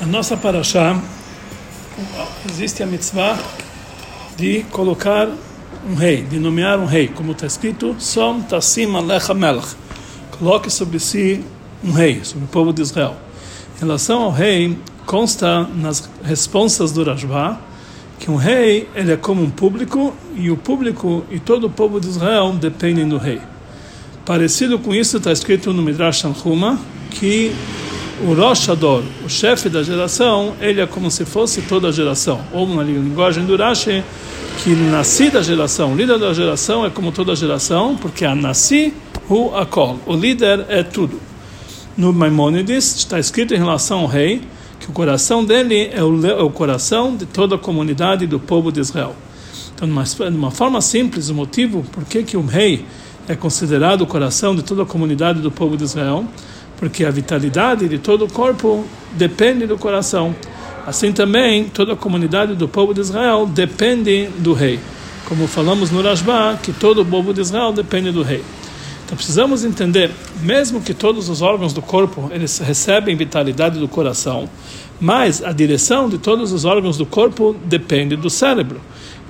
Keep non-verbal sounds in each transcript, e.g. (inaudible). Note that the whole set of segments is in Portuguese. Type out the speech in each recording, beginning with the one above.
Na nossa paraxá existe a mitzvah de colocar um rei, de nomear um rei, como está escrito, Som Tassim Alecha Melech. Coloque sobre si um rei, sobre o povo de Israel. Em relação ao rei, consta nas responsas do Rajvá que um rei ele é como um público e o público e todo o povo de Israel dependem do rei. Parecido com isso está escrito no Midrash Tanhuma que o Rosh Ador, o chefe da geração, ele é como se fosse toda a geração. Ou na linguagem do Rashi, que nasci da geração, o líder da geração é como toda a geração, porque a nasci hu akol, o líder é tudo. No Maimonides está escrito em relação ao rei que o coração dele é o, é o coração de toda a comunidade do povo de Israel. Então, de uma forma simples, o motivo por que, que o rei é considerado o coração de toda a comunidade do povo de Israel porque a vitalidade de todo o corpo depende do coração. Assim também, toda a comunidade do povo de Israel depende do rei. Como falamos no Rashba, que todo o povo de Israel depende do rei. Então precisamos entender, mesmo que todos os órgãos do corpo eles recebem vitalidade do coração, mas a direção de todos os órgãos do corpo depende do cérebro.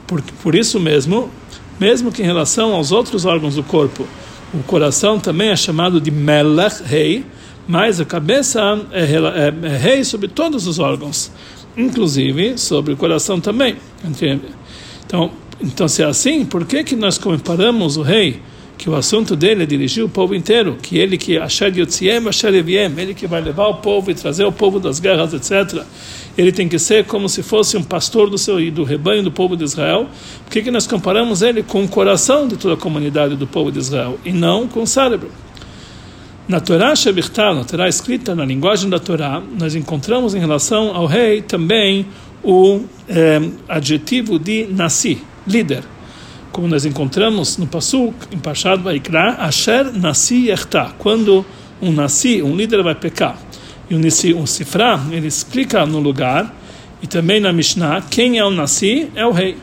Por, por isso mesmo, mesmo que em relação aos outros órgãos do corpo, o coração também é chamado de melech, rei, mas a cabeça é, é, é, rei sobre todos os órgãos, inclusive sobre o coração também. Então, então se é assim, por que que nós comparamos o rei, que o assunto dele é dirigir o povo inteiro, que ele que Asher Yotziem, Asher Eviem, ele que vai levar o povo e trazer o povo das guerras, etc. Ele tem que ser como se fosse um pastor do seu do rebanho do povo de Israel. Por que nós comparamos ele com o coração de toda a comunidade do povo de Israel e não com o cérebro? Na Torá Shebichtal, na Torá escrita na linguagem da Torá, nós encontramos em relação ao rei também o eh, adjetivo de nasi, líder. Como nós encontramos no Pasuk, em Pashad Vaikra, Asher nasi yerta, quando um nasi, um líder vai pecar. E o nasi, um sifra, ele explica no lugar, e também na Mishnah, quem é o nasi é o rei.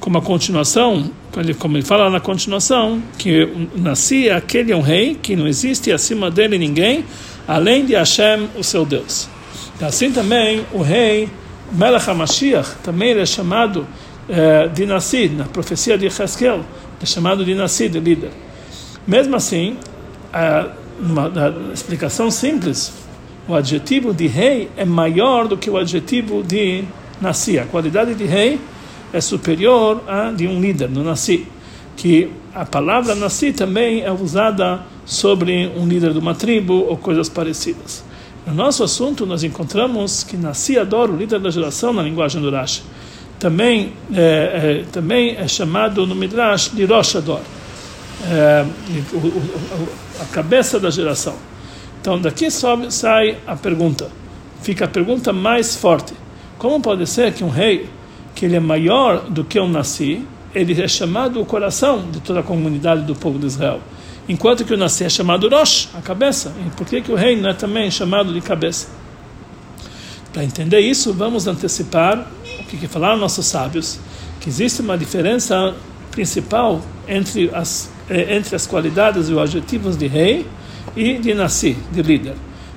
Como a continuação, como ele fala na continuação, que nasci aquele é um rei que não existe acima dele ninguém, além de Hashem, o seu Deus. Assim também o rei Melech HaMashiach, também ele é chamado eh, de Nassi, na profecia de Ezequiel, é chamado de Nassi, de líder. Mesmo assim, uma, uma explicação simples, o adjetivo de rei é maior do que o adjetivo de Nassi. A qualidade de rei é superior a de um líder, no Nassi. Que a palavra Nassi também é usada sobre um líder de uma tribo ou coisas parecidas. No nosso assunto, nós encontramos que Nassi adora o líder da geração na linguagem do Rashi. Também é, é, também é chamado no Midrash de Rosh Ador, é, a cabeça da geração. Então, daqui sobe, sai a pergunta. Fica a pergunta mais forte. Como pode ser que um rei que ele é maior do que o Nasci, ele é chamado o coração de toda a comunidade do povo de Israel. Enquanto que o Nasci é chamado Rosh, a cabeça. E por que, que o rei não é também chamado de cabeça? Para entender isso, vamos antecipar o que, que falaram nossos sábios, que existe uma diferença principal entre as, eh, entre as qualidades e os adjetivos de rei e de Nasci, de líder.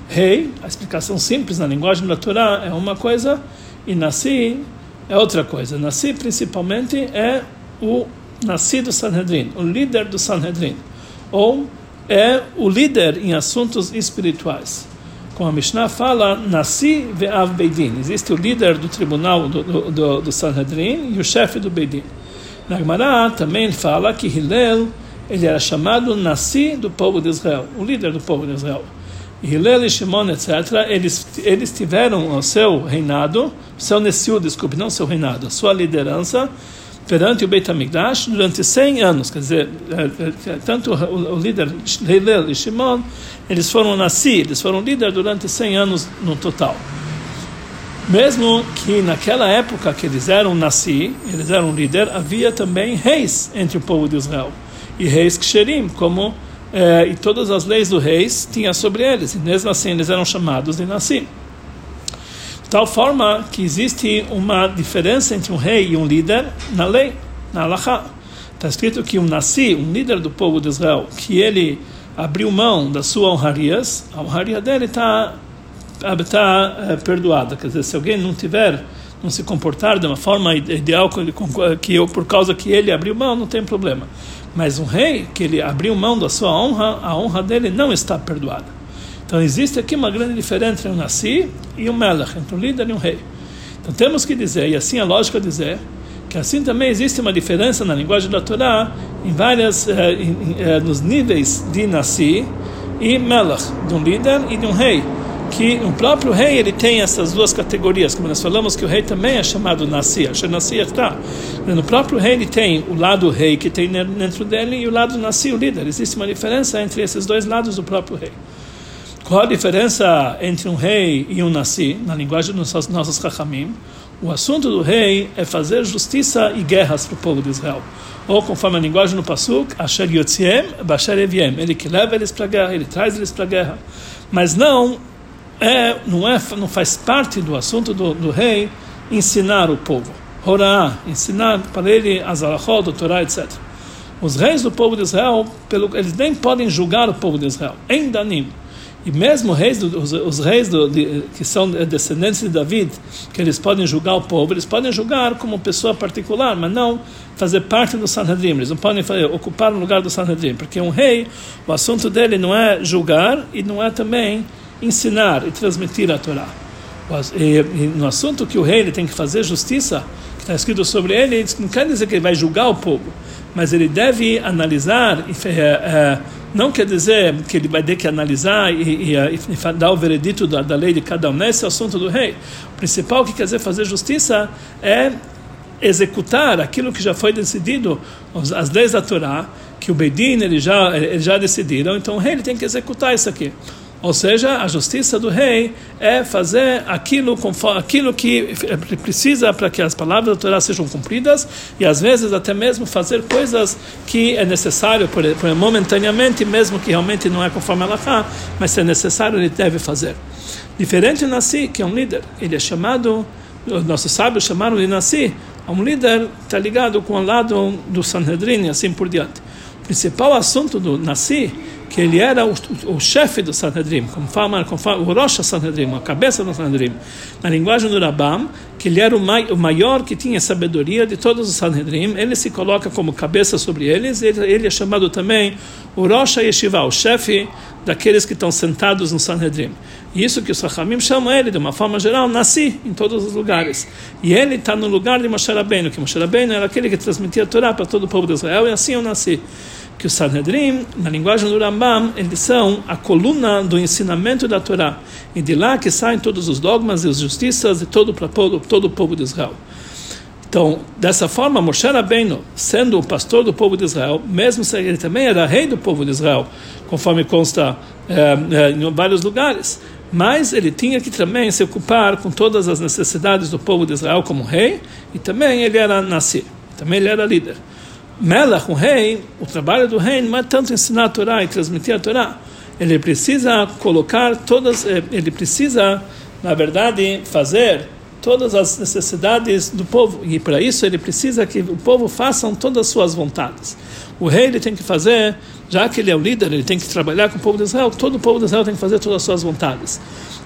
Rei, a explicação simples na linguagem da Torá é uma coisa, e Nasci é outra coisa. Nasci principalmente é o nascido Sanhedrin, o líder do Sanhedrin, ou é o líder em assuntos espirituais. Como a Mishnah fala, Nasci ve'av Beidin. Existe o líder do tribunal do, do, do Sanhedrin e o chefe do Beidin. Na Gemara também fala que Hillel ele era chamado Nasci do povo de Israel, o líder do povo de Israel. Hillel e Shimon, etc., eles, eles tiveram o seu reinado, seu Nessiu, desculpe, não seu reinado, a sua liderança perante o Beit HaMikdash durante 100 anos. Quer dizer, é, é, tanto o, líder Hillel e Shimon, eles foram Nassi, eles foram líder durante 100 anos no total. Mesmo que naquela época que eles eram Nassi, eles eram líder, havia também reis entre o povo de Israel. E reis Ksherim, como é, e todas as leis do reis tinha sobre eles, e mesmo assim eles eram chamados de Nassim. De tal forma que existe uma diferença entre um rei e um líder na lei, na Alaha. Está escrito que um Nassi, um líder do povo de Israel, que ele abriu mão das suas honrarias, a honraria dele está está é, perdoada. Quer dizer, se alguém não tiver, não se comportar de uma forma ideal que eu, por causa que ele abriu mão, não tem problema. Mas um rei que ele abriu mão da sua honra, a honra dele não está perdoada. Então existe aqui uma grande diferença entre um nasi e um melech, entre um líder e um rei. Então temos que dizer, e assim a lógica dizer, que assim também existe uma diferença na linguagem da Torá em várias, eh, eh, nos níveis de nasi e melech, de um líder e de um rei que o próprio rei ele tem essas duas categorias, como nós falamos que o rei também é chamado Nassi, Nassi está. No próprio rei ele tem o lado rei que tem dentro dele e o lado Nassi, o líder. Existe uma diferença entre esses dois lados do próprio rei. Qual a diferença entre um rei e um Nassi, na linguagem dos nossos Chachamim? O assunto do rei é fazer justiça e guerras para o povo de Israel. Ou, conforme a linguagem no Pasuk, Asher Yotziem, Basher Eviem. Ele que leva eles para a guerra, ele traz eles para a guerra. Mas não é, não, é, não faz parte do assunto do, do rei ensinar o povo. Horá, ensinar para ele as alahot, do Torá, etc. Os reis do povo de Israel, pelo, eles nem podem julgar o povo de Israel. Em Danim. E mesmo reis do, os, os, reis do, de, que são descendentes de David, que eles podem julgar o povo, eles podem julgar como pessoa particular, mas não fazer parte do Sanhedrin. Eles não podem fazer, ocupar o lugar do Sanhedrin, porque um rei, o assunto dele não é julgar e não é também ensinar e transmitir a Torá. No assunto que o rei ele tem que fazer justiça, que está escrito sobre ele, não quer dizer que ele vai julgar o povo, mas ele deve analisar, é, é, não quer dizer que ele vai ter que analisar e, e, e dar o veredito da, da, lei de cada um. Esse é o assunto do rei. O principal que quer dizer fazer justiça é executar aquilo que já foi decidido, as leis da Torá, que o Bedin ele já, ele já decidiram, então o rei ele tem que executar isso aqui. Ou seja, a justiça do rei é fazer aquilo, conforme, aquilo que precisa para que as palavras da Torá sejam cumpridas e às vezes até mesmo fazer coisas que é necessário por, por momentaneamente, mesmo que realmente não é conforme a Lachá, mas se é necessário ele deve fazer. Diferente Nassi, que é um líder, ele é chamado, nossos sábios chamaram de Nassi, um líder está ligado com o lado do Sanhedrin e assim por diante. O principal assunto do Nassi que ele era o, o chefe do Sanhedrin, como fala o Rosh Sanhedrin, a cabeça do Sanhedrin. Na linguagem do Rabam, que ele era o, mai, o maior que tinha sabedoria de todos os Sanhedrin, ele se coloca como cabeça sobre eles, ele, ele é chamado também o Rosh Yeshiva, o chefe daqueles que estão sentados no Sanhedrin. Isso que os Sachamim chamam ele, de uma forma geral, nasci em todos os lugares. E ele está no lugar de Moshe Rabbeinu, que Moshe Rabbeinu era aquele que transmitia a Torá para todo o povo de Israel, e assim eu nasci que o Sanhedrin, na linguagem do Rambam, eles são a coluna do ensinamento da Torá. E de lá que saem todos os dogmas e as justiças de todo, todo, todo o povo de Israel. Então, dessa forma, Moshe Rabbeinu, sendo o pastor do povo de Israel, mesmo se ele também era rei do povo de Israel, conforme consta é, é, em vários lugares, mas ele tinha que também se ocupar com todas as necessidades do povo de Israel como rei, e também ele era nasci, também ele era líder. Melach, um rei, o trabalho do rei não é tanto ensinar a Torá e transmitir a Torá. Ele precisa colocar todas, eh, ele precisa, na verdade, fazer todas as necessidades do povo. E para isso ele precisa que o povo façam todas as suas vontades. O rei ele tem que fazer, já que ele é o líder, ele tem que trabalhar com o povo de Israel, todo o povo de Israel tem que fazer todas as suas vontades.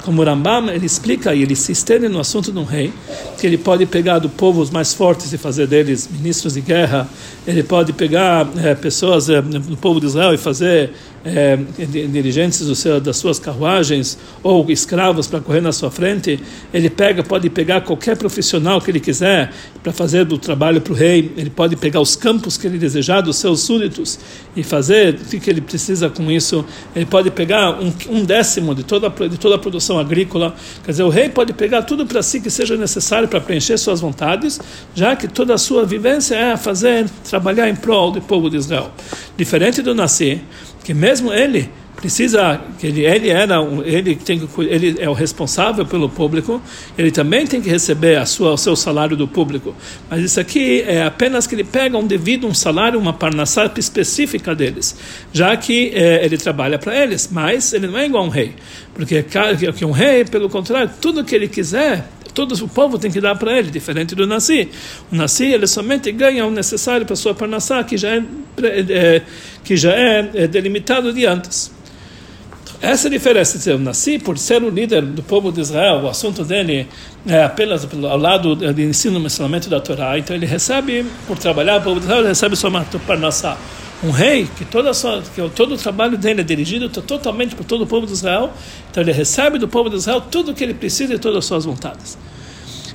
Como o Rambam, ele explica e ele se estende no assunto de um rei, que ele pode pegar do povo os mais fortes e fazer deles ministros de guerra, ele pode pegar é, pessoas é, do povo de Israel e fazer é, dirigentes seu, das suas carruagens ou escravos para correr na sua frente, ele pega, pode pegar qualquer profissional que ele quiser para fazer do trabalho para o rei, ele pode pegar os campos que ele desejar dos seus súditos e fazer o que ele precisa com isso, ele pode pegar um, um décimo de toda, de toda a produção agrícola, quer dizer, o rei pode pegar tudo para si que seja necessário para preencher suas vontades, já que toda a sua vivência é fazer, trabalhar em prol do povo de Israel. Diferente do nascer, que mesmo ele precisa que ele, ele era ele tem ele é o responsável pelo público ele também tem que receber a sua o seu salário do público mas isso aqui é apenas que ele pega um devido um salário uma parnassá específica deles já que é, ele trabalha para eles mas ele não é igual a um rei porque que um rei pelo contrário tudo que ele quiser todo o povo tem que dar para ele, diferente do Nasi. O Nasi, ele somente ganha o necessário para sua parnassá, que já é, é, que já é, é delimitado de antes. Essa é diferença. Eu nasci por ser o líder do povo de Israel, o assunto dele é apenas ao lado do ensino e ensinamento da Torá. Então ele recebe, por trabalhar o povo de Israel, ele recebe sua parnassá. Um rei, que, toda sua, que todo o trabalho dele é dirigido totalmente por todo o povo de Israel, então ele recebe do povo de Israel tudo o que ele precisa e todas as suas vontades.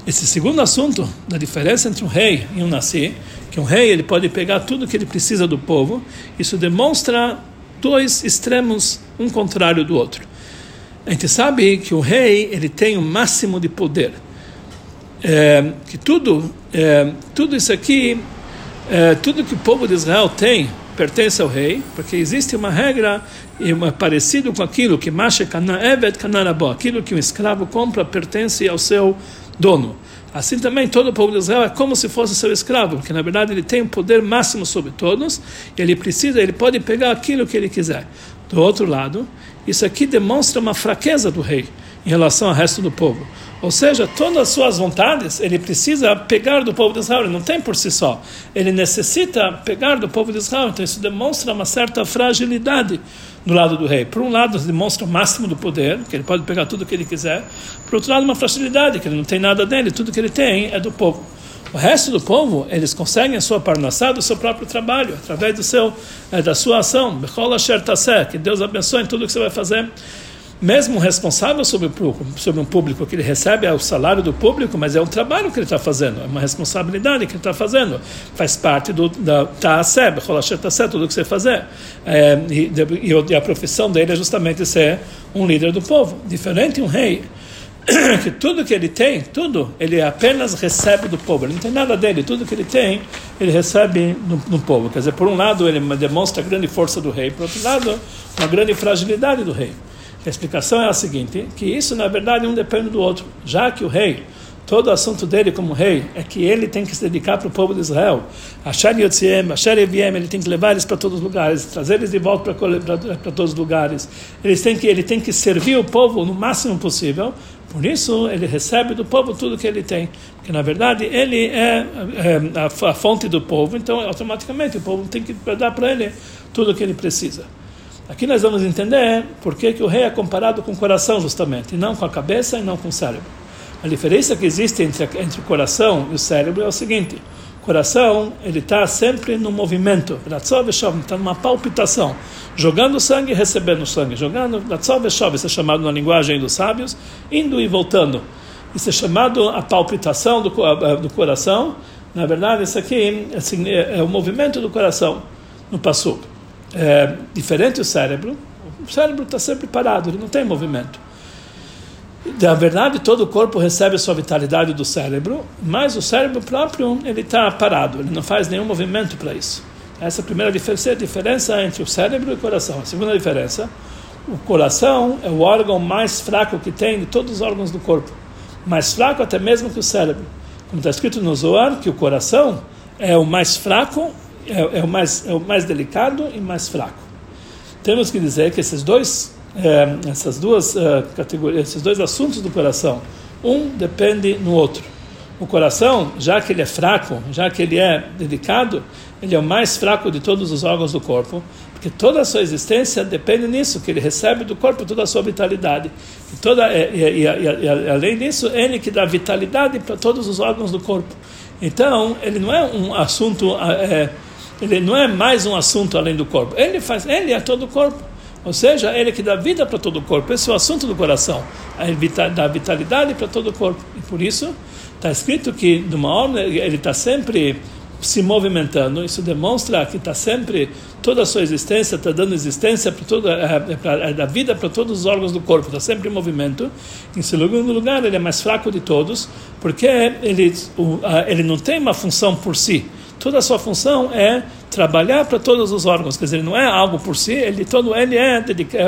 Esse segundo assunto, da diferença entre um rei e um nasci, que um rei ele pode pegar tudo o que ele precisa do povo, isso demonstra dois extremos, um contrário do outro. A gente sabe que o rei ele tem o máximo de poder, é, que tudo, é, tudo isso aqui, é, tudo que o povo de Israel tem pertence ao rei, porque existe uma regra uma, parecido com aquilo que Mashe Kana Evet Kanarabó, aquilo que um escravo compra pertence ao seu dono. Assim também todo o povo de Israel é como se fosse seu escravo, porque na verdade ele tem um poder máximo sobre todos, e ele precisa, ele pode pegar aquilo que ele quiser. Do outro lado, isso aqui demonstra uma fraqueza do rei em relação ao resto do povo. Ou seja, todas as suas vontades ele precisa pegar do povo de Israel, ele não tem por si só. Ele necessita pegar do povo de Israel, então isso demonstra uma certa fragilidade do lado do rei. Por um lado, demonstra o máximo do poder, que ele pode pegar tudo o que ele quiser. Por outro lado, uma fragilidade, que ele não tem nada dele, tudo que ele tem é do povo. O resto do povo, eles conseguem a sua parnassá do seu próprio trabalho, através do seu, é, da sua ação. Que Deus abençoe em tudo que você vai fazer mesmo responsável sobre, sobre um público que ele recebe é o salário do público, mas é um trabalho que ele está fazendo, é uma responsabilidade que ele está fazendo, faz parte do da ta'aseb, tudo que você fazer. É, e, e, a profissão dele é justamente ser um líder do povo, diferente um rei (coughs) que tudo que ele tem, tudo, ele apenas recebe do povo. Ele não tem nada dele, tudo que ele tem, ele recebe no, no, povo. Quer dizer, por um lado, ele demonstra a grande força do rei, por outro lado, uma grande fragilidade do rei. A explicação é a seguinte, que isso na verdade um depende do outro, já que o rei, todo o assunto dele como rei é que ele tem que se dedicar para o povo de Israel. Achar Yotziem, Achar Eviem, ele tem que levar eles para todos os lugares, trazer eles de volta para, todos os lugares. Eles têm que, ele tem que servir o povo no máximo possível, por isso ele recebe do povo tudo que ele tem. Porque na verdade ele é, é a fonte do povo, então automaticamente o povo tem que dar para ele tudo o que ele precisa. Aqui nós vamos entender por que, que o rei é comparado com o coração, justamente, e não com a cabeça e não com o cérebro. A diferença que existe entre, entre o coração e o cérebro é o seguinte: o coração ele está sempre no movimento, está numa palpitação, jogando sangue e recebendo sangue, jogando, isso é chamado na linguagem dos sábios, indo e voltando. Isso é chamado a palpitação do, do coração. Na verdade, isso aqui assim, é, é o movimento do coração no passo é, diferente do cérebro, o cérebro está sempre parado, ele não tem movimento. Na verdade, todo o corpo recebe a sua vitalidade do cérebro, mas o cérebro próprio ele está parado, ele não faz nenhum movimento para isso. Essa é a primeira diferença, a diferença entre o cérebro e o coração. A segunda diferença, o coração é o órgão mais fraco que tem de todos os órgãos do corpo, mais fraco até mesmo que o cérebro. Como está escrito no Zohar, que o coração é o mais fraco é, é, o mais, é o mais delicado e mais fraco. Temos que dizer que esses dois, é, essas duas é, categorias, esses dois assuntos do coração, um depende no outro. O coração, já que ele é fraco, já que ele é delicado, ele é o mais fraco de todos os órgãos do corpo, porque toda a sua existência depende nisso, que ele recebe do corpo toda a sua vitalidade. E, toda, e, e, e, além disso, ele que dá vitalidade para todos os órgãos do corpo. Então, ele não é um assunto é, ele não é mais um assunto além do corpo. Ele faz, ele é todo o corpo. Ou seja, ele que dá vida para todo o corpo. Esse é o assunto do coração. Ele dá vitalidade para todo o corpo. E por isso está escrito que de uma hora ele está sempre se movimentando. Isso demonstra que está sempre toda a sua existência está dando existência para toda a, a, a vida para todos os órgãos do corpo. Está sempre em movimento. Em segundo lugar, ele é mais fraco de todos, porque ele ele não tem uma função por si toda a sua função é trabalhar para todos os órgãos, quer dizer, não é algo por si, ele todo ele é,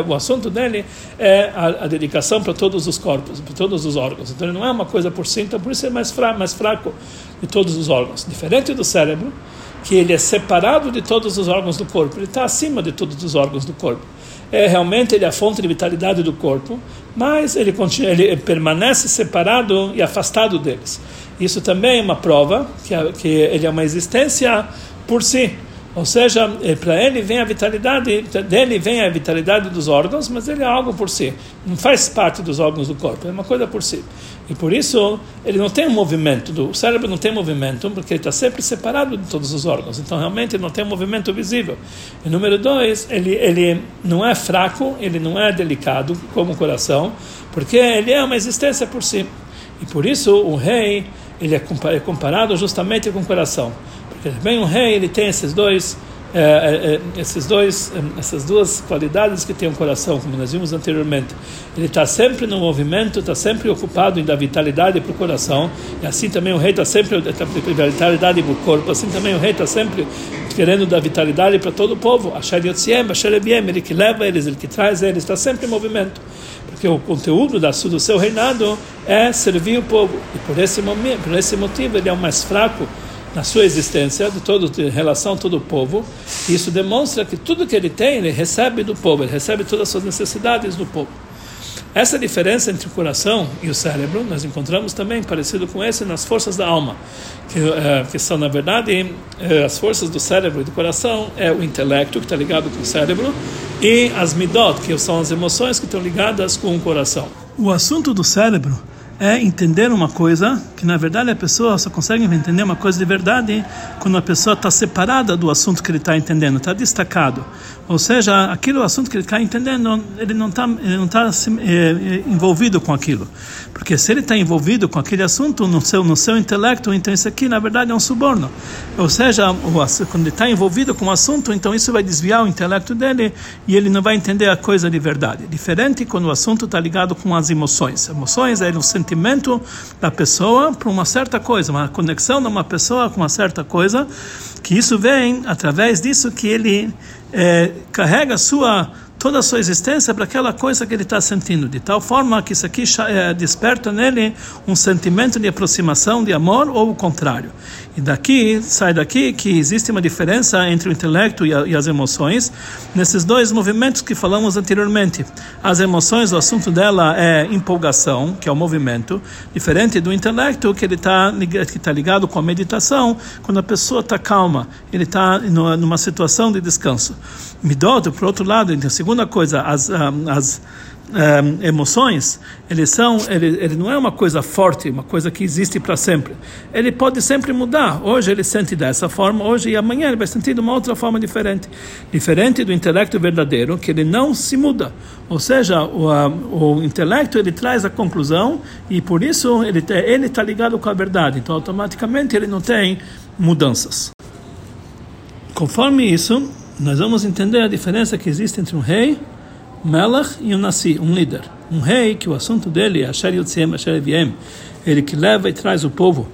o assunto dele é a, a, dedicação para todos os corpos, para todos os órgãos. Então ele não é uma coisa por si, então por isso é mais fraco, mais fraco de todos os órgãos, diferente do cérebro, que ele é separado de todos os órgãos do corpo, ele está acima de todos os órgãos do corpo. É realmente ele é a fonte de vitalidade do corpo, mas ele, continua, ele permanece separado e afastado deles. Isso também é uma prova que, que ele é uma existência por si. Ou seja, eh, para ele vem a vitalidade, dele vem a vitalidade dos órgãos, mas ele é algo por si. Não faz parte dos órgãos do corpo, é uma coisa por si. E por isso ele não tem um movimento, do, o cérebro não tem movimento, porque ele está sempre separado de todos os órgãos. Então realmente ele não tem um movimento visível. E número dois, ele, ele não é fraco, ele não é delicado como o coração, porque ele é uma existência por si. E por isso o rei ele é, é comparado justamente com o coração. Porque bem um rei ele tem esses dois é, é, é esses dois, é, essas duas qualidades que tem o coração, como nós vimos anteriormente. Ele está sempre no movimento, está sempre ocupado em dar vitalidade para o coração, e assim também o rei está sempre tá, vitalidade para o corpo, assim também o rei está sempre querendo dar vitalidade para todo o povo. Ele que leva eles, ele que traz eles, está sempre em movimento. Porque o conteúdo do seu reinado é servir o povo, e por esse, momento, por esse motivo ele é o mais fraco na sua existência, de todo, em relação a todo o povo. E isso demonstra que tudo que ele tem, ele recebe do povo, ele recebe todas as suas necessidades do povo. Essa diferença entre o coração e o cérebro, nós encontramos também parecido com esse nas forças da alma, que, uh, que são, na verdade, uh, as forças do cérebro e do coração é o intelecto, que está ligado com o cérebro, e as midot, que são as emoções que estão ligadas com o coração. O assunto do cérebro é entender uma coisa que na verdade a pessoa só consegue entender uma coisa de verdade quando a pessoa está separada do assunto que ele está entendendo, está destacado. Ou seja, aquele assunto que ele está entendendo, ele não está ele não está é, envolvido com aquilo, porque se ele está envolvido com aquele assunto no seu no seu intelecto, então isso aqui na verdade é um suborno. Ou seja, quando ele está envolvido com o assunto, então isso vai desviar o intelecto dele e ele não vai entender a coisa de verdade. Diferente quando o assunto está ligado com as emoções. Emoções é sentimento da pessoa para uma certa coisa, uma conexão de uma pessoa com uma certa coisa, que isso vem através disso que ele é, carrega sua toda a sua existência para aquela coisa que ele está sentindo, de tal forma que isso aqui é, desperta nele um sentimento de aproximação, de amor, ou o contrário. E daqui, sai daqui que existe uma diferença entre o intelecto e, a, e, as emoções, nesses dois movimentos que falamos anteriormente. As emoções, o assunto dela é empolgação, que é o movimento, diferente do intelecto, que ele está que tá ligado com a meditação, quando a pessoa está calma, ele está numa situação de descanso. Midot, por outro lado, então, segunda coisa, as, ah, as um, emoções, eles são, ele, ele não é uma coisa forte, uma coisa que existe para sempre. Ele pode sempre mudar. Hoje ele sente dessa forma, hoje e amanhã ele vai sentir de uma outra forma diferente. Diferente do intelecto verdadeiro, que ele não se muda. Ou seja, o, o intelecto ele traz a conclusão e por isso ele ele está ligado com a verdade. Então automaticamente ele não tem mudanças. Conforme isso, nós vamos entender a diferença que existe entre um rei Melach e um Nasi, um líder. Um rei que o assunto dele é Asher Yotziem, Asher Eviem, ele que leva e traz o povo,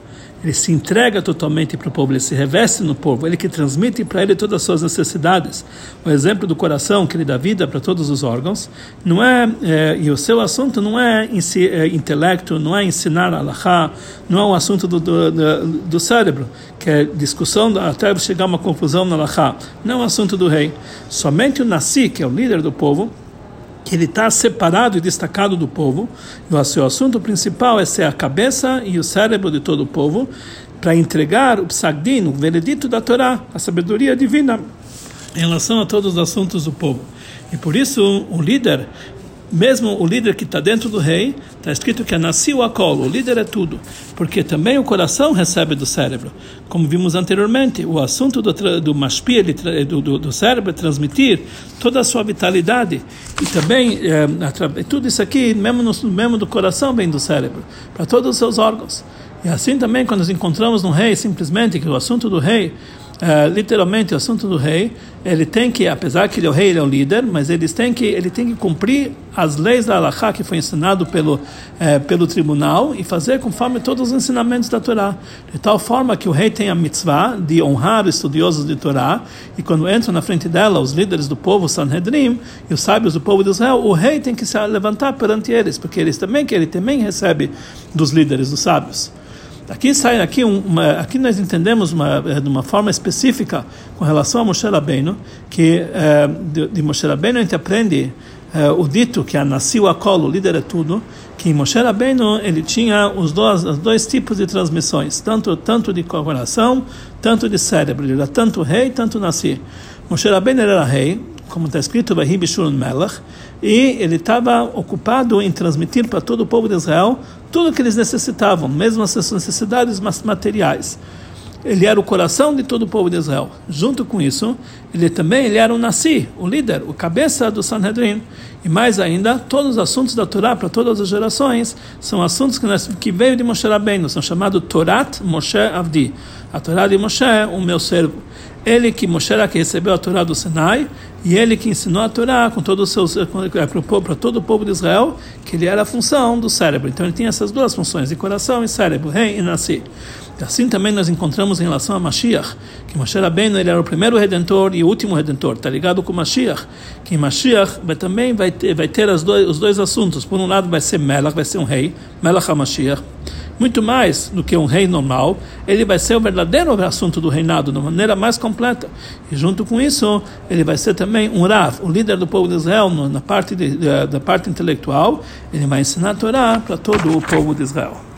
ele se entrega totalmente para o povo, ele se reveste no povo, ele que transmite para ele todas as suas necessidades. O exemplo do coração que ele dá vida para todos os órgãos, não é, é e o seu assunto não é, é intelecto, não é ensinar alahá, não é um assunto do, do, do, do cérebro, que é discussão até chegar a uma confusão na alahá. Não é um assunto do rei. Somente o Nasi, que é o líder do povo, ele está separado e destacado do povo. E o seu assunto principal é ser a cabeça e o cérebro de todo o povo, para entregar o psagdin, o veredito da Torá, a sabedoria divina, em relação a todos os assuntos do povo. E por isso, o líder mesmo o líder que está dentro do rei, está escrito que é nasceu a colo, o líder é tudo, porque também o coração recebe do cérebro. Como vimos anteriormente, o assunto do, do mashpi, do, do, do, cérebro, é transmitir toda a sua vitalidade. E também, é, tudo isso aqui, mesmo, no, mesmo do coração, vem do cérebro, para todos os seus órgãos. E assim também, quando nos encontramos no rei, simplesmente, que o assunto do rei Uh, literalmente o assunto do rei ele tem que apesar que ele é o rei ele é o líder mas eles têm que ele tem que cumprir as leis da Allahá que foi ensinado pelo uh, pelo tribunal e fazer conforme todos os ensinamentos da Torá. De tal forma que o rei tem a mitzvah de honrar os estudiosos de Torá e quando entram na frente dela os líderes do povo Sanhedrin e os sábios do povo de Israel o rei tem que se levantar perante eles porque eles também que ele também recebe dos líderes dos sábios Aqui sai aqui uma, aqui nós entendemos uma, eh, de uma forma específica com relação a Moshe Rabbeinu, que é, de, de Moshe Rabbeinu a gente aprende é, o dito que a nasceu a colo, líder é tudo, que Moshe Rabbeinu ele tinha os dois, os dois tipos de transmissões, tanto tanto de coração, tanto de cérebro. Ele era tanto rei, tanto nasci. Moshe Rabbeinu era rei, como está escrito, Melech, e ele estava ocupado em transmitir para todo o povo de Israel tudo o que eles necessitavam, mesmo as necessidades materiais. Ele era o coração de todo o povo de Israel. Junto com isso, ele também ele era o Nassi, o líder, o cabeça do Sanhedrin. E mais ainda, todos os assuntos da Torá para todas as gerações são assuntos que, nós, que veio de Moshe Rabbeinu, são chamados Torat Moshe Avdi. A Torá de Moshe, o meu servo. Ele que Moshe que recebeu a Torá do Sinai e ele que ensinou a Torá com todos os seus para todo o povo de Israel, que ele era a função do cérebro. Então ele tinha essas duas funções, de coração e cérebro, rei e nasci. Assim também nós encontramos em relação a Mashiach, que Moshe Rabbeinu ele era o primeiro redentor e o último redentor, está ligado com Mashiach, que Mashiach vai, também vai ter, vai ter dois, os dois assuntos. Por um lado vai ser Melach, vai ser um rei, Melach HaMashiach, muito mais do que um rei normal, ele vai ser o verdadeiro assunto do reinado, de maneira mais completa. E junto com isso, ele vai ser também um Rav, o líder do povo de Israel, na parte de, da parte intelectual, ele vai ensinar a Torá para todo o povo de Israel.